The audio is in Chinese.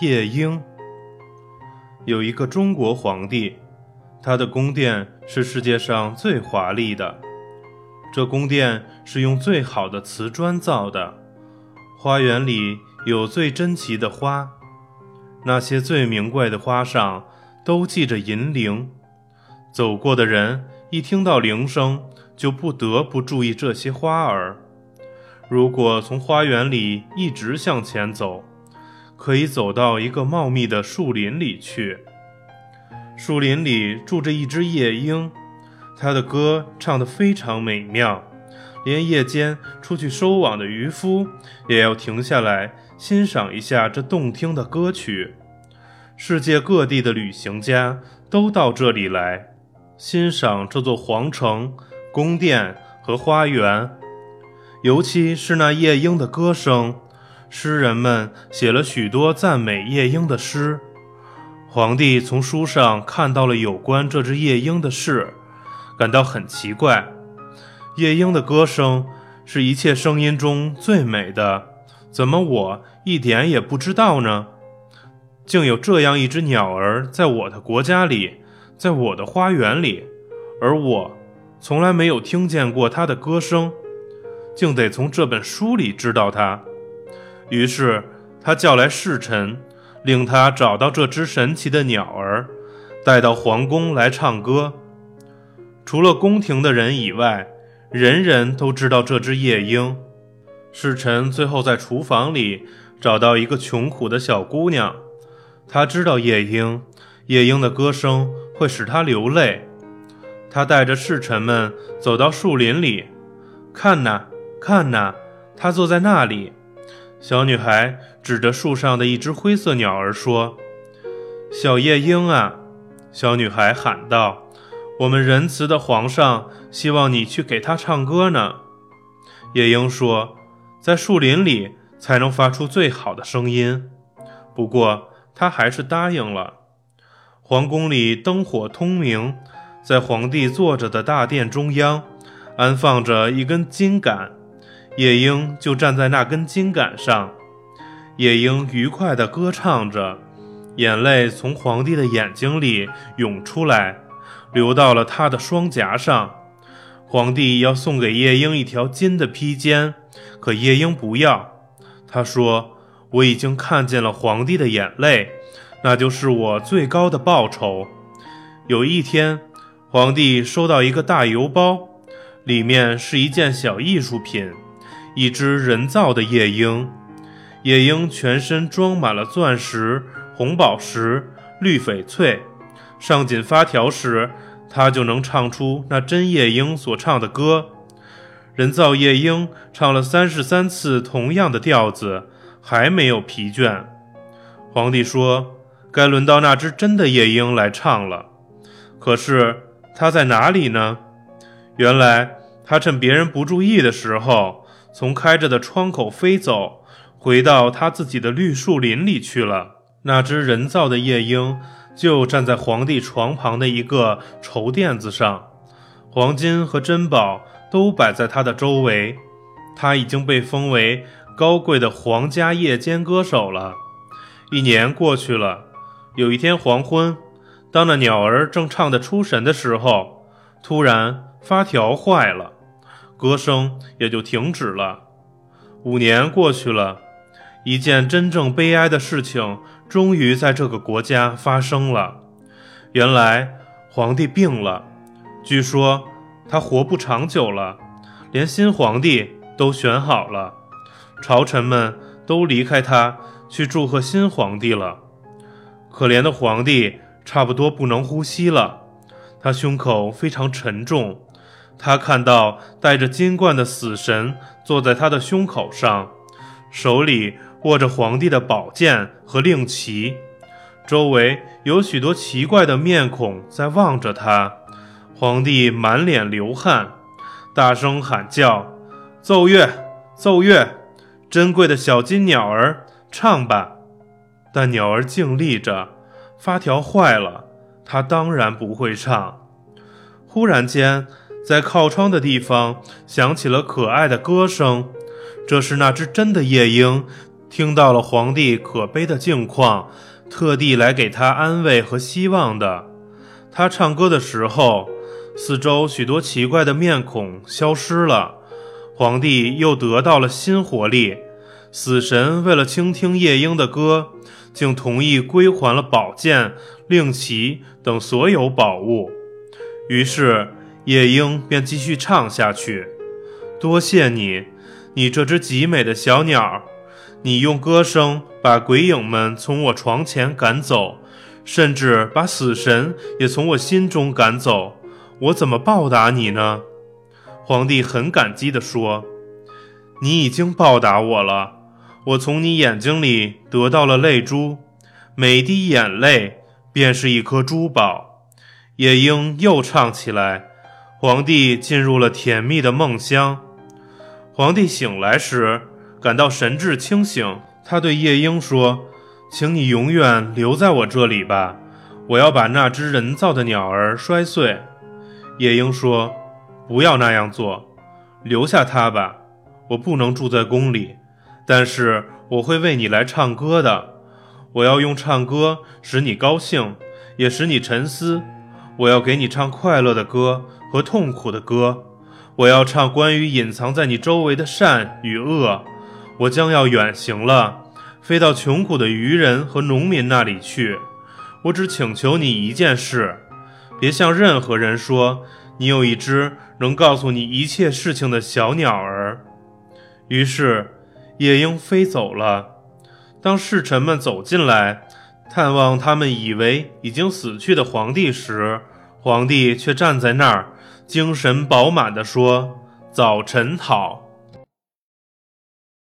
夜莺。有一个中国皇帝，他的宫殿是世界上最华丽的。这宫殿是用最好的瓷砖造的，花园里有最珍奇的花，那些最名贵的花上都系着银铃。走过的人一听到铃声，就不得不注意这些花儿。如果从花园里一直向前走，可以走到一个茂密的树林里去。树林里住着一只夜莺，它的歌唱得非常美妙，连夜间出去收网的渔夫也要停下来欣赏一下这动听的歌曲。世界各地的旅行家都到这里来，欣赏这座皇城、宫殿和花园，尤其是那夜莺的歌声。诗人们写了许多赞美夜莺的诗。皇帝从书上看到了有关这只夜莺的事，感到很奇怪。夜莺的歌声是一切声音中最美的，怎么我一点也不知道呢？竟有这样一只鸟儿在我的国家里，在我的花园里，而我从来没有听见过它的歌声，竟得从这本书里知道它。于是他叫来侍臣，令他找到这只神奇的鸟儿，带到皇宫来唱歌。除了宫廷的人以外，人人都知道这只夜莺。侍臣最后在厨房里找到一个穷苦的小姑娘，她知道夜莺，夜莺的歌声会使她流泪。他带着侍臣们走到树林里，看呐，看呐，他坐在那里。小女孩指着树上的一只灰色鸟儿说：“小夜莺啊！”小女孩喊道：“我们仁慈的皇上希望你去给他唱歌呢。”夜莺说：“在树林里才能发出最好的声音。”不过，他还是答应了。皇宫里灯火通明，在皇帝坐着的大殿中央，安放着一根金杆。夜莺就站在那根金杆上，夜莺愉快地歌唱着，眼泪从皇帝的眼睛里涌出来，流到了他的双颊上。皇帝要送给夜莺一条金的披肩，可夜莺不要。他说：“我已经看见了皇帝的眼泪，那就是我最高的报酬。”有一天，皇帝收到一个大邮包，里面是一件小艺术品。一只人造的夜莺，夜莺全身装满了钻石、红宝石、绿翡翠，上紧发条时，它就能唱出那真夜莺所唱的歌。人造夜莺唱了三十三次同样的调子，还没有疲倦。皇帝说：“该轮到那只真的夜莺来唱了。”可是它在哪里呢？原来，它趁别人不注意的时候。从开着的窗口飞走，回到他自己的绿树林里去了。那只人造的夜莺就站在皇帝床旁的一个绸垫子上，黄金和珍宝都摆在他的周围。他已经被封为高贵的皇家夜间歌手了。一年过去了，有一天黄昏，当那鸟儿正唱得出神的时候，突然发条坏了。歌声也就停止了。五年过去了，一件真正悲哀的事情终于在这个国家发生了。原来皇帝病了，据说他活不长久了，连新皇帝都选好了，朝臣们都离开他去祝贺新皇帝了。可怜的皇帝差不多不能呼吸了，他胸口非常沉重。他看到戴着金冠的死神坐在他的胸口上，手里握着皇帝的宝剑和令旗，周围有许多奇怪的面孔在望着他。皇帝满脸流汗，大声喊叫：“奏乐，奏乐！珍贵的小金鸟儿，唱吧！”但鸟儿静立着，发条坏了，它当然不会唱。忽然间。在靠窗的地方响起了可爱的歌声，这是那只真的夜莺听到了皇帝可悲的境况，特地来给他安慰和希望的。他唱歌的时候，四周许多奇怪的面孔消失了，皇帝又得到了新活力。死神为了倾听夜莺的歌，竟同意归还了宝剑、令旗等所有宝物。于是夜莺便继续唱下去：“多谢你，你这只极美的小鸟。”你用歌声把鬼影们从我床前赶走，甚至把死神也从我心中赶走。我怎么报答你呢？皇帝很感激地说：“你已经报答我了。我从你眼睛里得到了泪珠，每滴眼泪便是一颗珠宝。”夜莺又唱起来，皇帝进入了甜蜜的梦乡。皇帝醒来时。感到神志清醒，他对夜莺说：“请你永远留在我这里吧，我要把那只人造的鸟儿摔碎。”夜莺说：“不要那样做，留下它吧。我不能住在宫里，但是我会为你来唱歌的。我要用唱歌使你高兴，也使你沉思。我要给你唱快乐的歌和痛苦的歌。我要唱关于隐藏在你周围的善与恶。”我将要远行了，飞到穷苦的渔人和农民那里去。我只请求你一件事，别向任何人说你有一只能告诉你一切事情的小鸟儿。于是，夜莺飞走了。当侍臣们走进来探望他们以为已经死去的皇帝时，皇帝却站在那儿，精神饱满地说：“早晨好。”